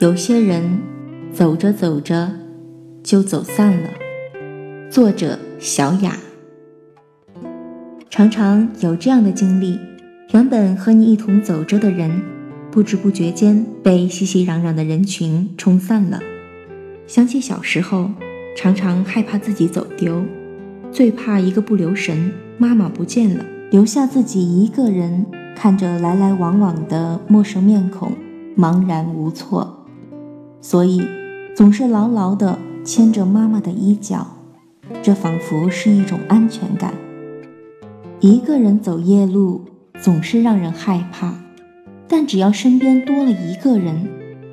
有些人走着走着就走散了。作者：小雅。常常有这样的经历：原本和你一同走着的人，不知不觉间被熙熙攘攘的人群冲散了。想起小时候，常常害怕自己走丢，最怕一个不留神，妈妈不见了，留下自己一个人，看着来来往往的陌生面孔，茫然无措。所以，总是牢牢地牵着妈妈的衣角，这仿佛是一种安全感。一个人走夜路总是让人害怕，但只要身边多了一个人，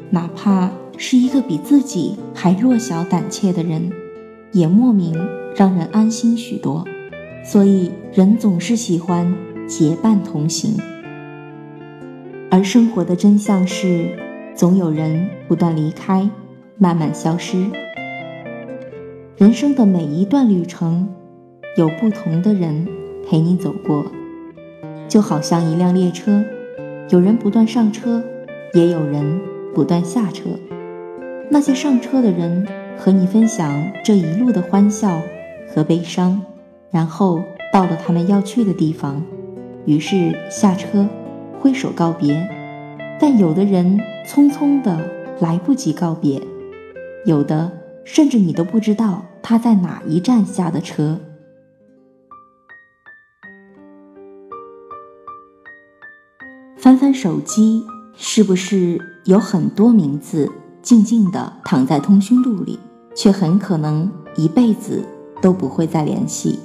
哪怕是一个比自己还弱小胆怯的人，也莫名让人安心许多。所以，人总是喜欢结伴同行，而生活的真相是。总有人不断离开，慢慢消失。人生的每一段旅程，有不同的人陪你走过，就好像一辆列车，有人不断上车，也有人不断下车。那些上车的人和你分享这一路的欢笑和悲伤，然后到了他们要去的地方，于是下车，挥手告别。但有的人匆匆的来不及告别，有的甚至你都不知道他在哪一站下的车。翻翻手机，是不是有很多名字静静的躺在通讯录里，却很可能一辈子都不会再联系？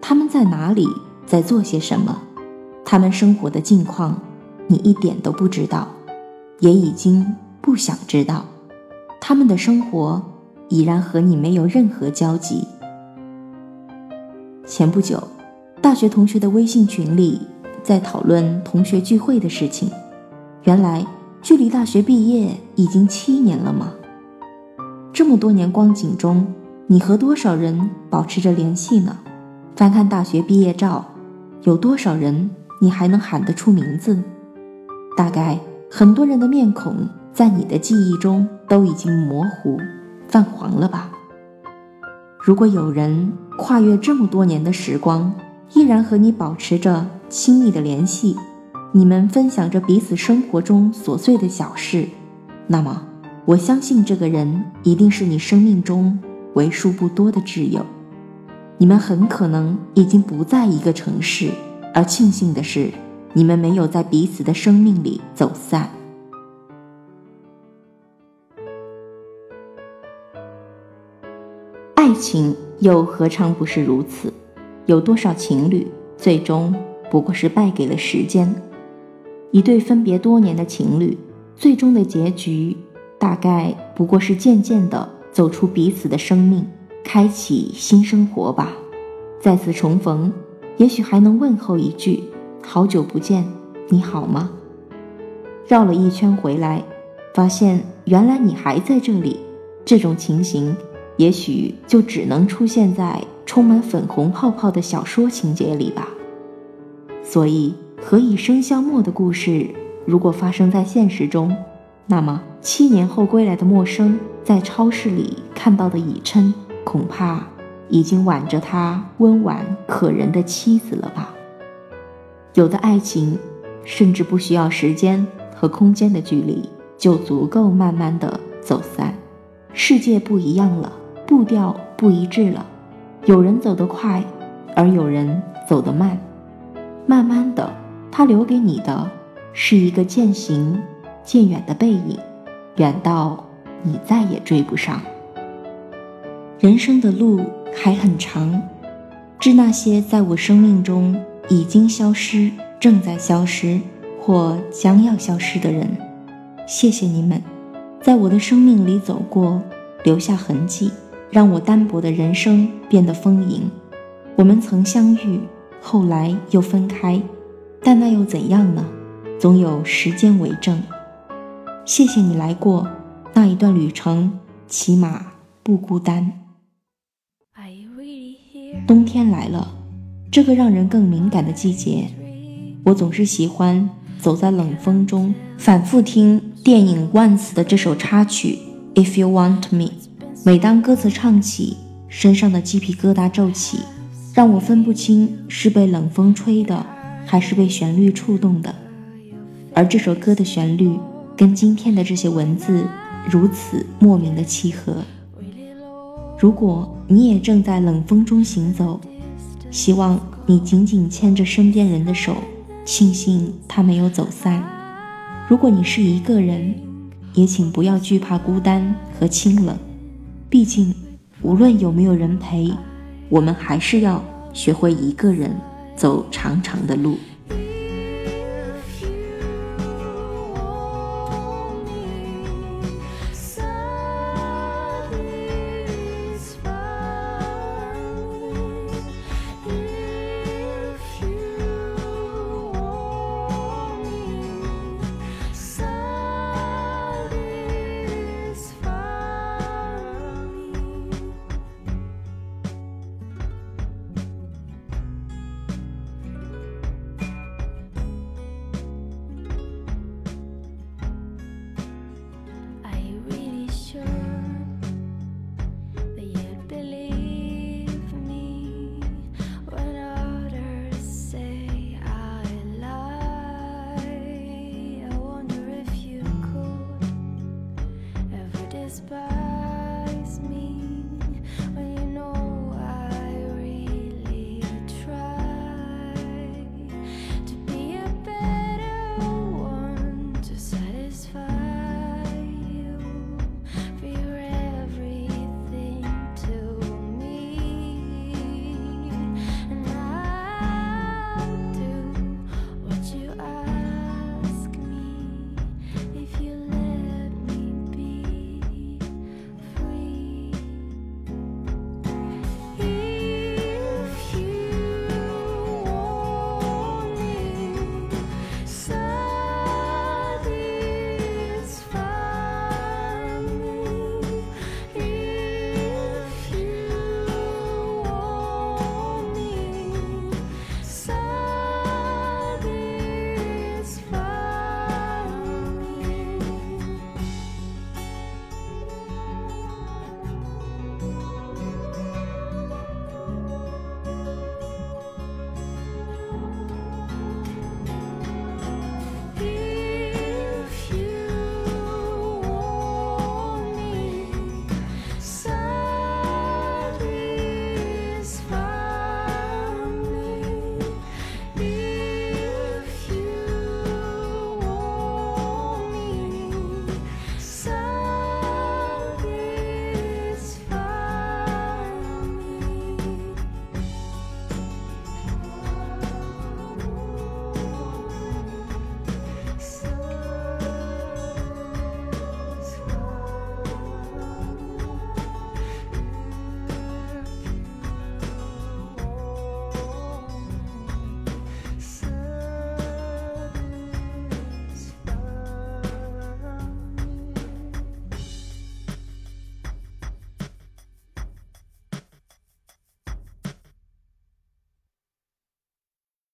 他们在哪里，在做些什么？他们生活的近况？你一点都不知道，也已经不想知道，他们的生活已然和你没有任何交集。前不久，大学同学的微信群里在讨论同学聚会的事情。原来，距离大学毕业已经七年了吗？这么多年光景中，你和多少人保持着联系呢？翻看大学毕业照，有多少人你还能喊得出名字？大概很多人的面孔在你的记忆中都已经模糊、泛黄了吧？如果有人跨越这么多年的时光，依然和你保持着亲密的联系，你们分享着彼此生活中琐碎的小事，那么我相信这个人一定是你生命中为数不多的挚友。你们很可能已经不在一个城市，而庆幸的是。你们没有在彼此的生命里走散。爱情又何尝不是如此？有多少情侣最终不过是败给了时间？一对分别多年的情侣，最终的结局大概不过是渐渐的走出彼此的生命，开启新生活吧。再次重逢，也许还能问候一句。好久不见，你好吗？绕了一圈回来，发现原来你还在这里。这种情形，也许就只能出现在充满粉红泡泡的小说情节里吧。所以，何以笙箫默的故事，如果发生在现实中，那么七年后归来的陌生，在超市里看到的以琛，恐怕已经挽着他温婉可人的妻子了吧。有的爱情，甚至不需要时间和空间的距离，就足够慢慢的走散。世界不一样了，步调不一致了，有人走得快，而有人走得慢。慢慢的，他留给你的，是一个渐行渐远的背影，远到你再也追不上。人生的路还很长，致那些在我生命中。已经消失、正在消失或将要消失的人，谢谢你们，在我的生命里走过，留下痕迹，让我单薄的人生变得丰盈。我们曾相遇，后来又分开，但那又怎样呢？总有时间为证。谢谢你来过那一段旅程，起码不孤单。冬天来了。这个让人更敏感的季节，我总是喜欢走在冷风中，反复听电影《Once》的这首插曲《If You Want Me》，每当歌词唱起，身上的鸡皮疙瘩皱起，让我分不清是被冷风吹的，还是被旋律触动的。而这首歌的旋律跟今天的这些文字如此莫名的契合。如果你也正在冷风中行走，希望你紧紧牵着身边人的手，庆幸他没有走散。如果你是一个人，也请不要惧怕孤单和清冷。毕竟，无论有没有人陪，我们还是要学会一个人走长长的路。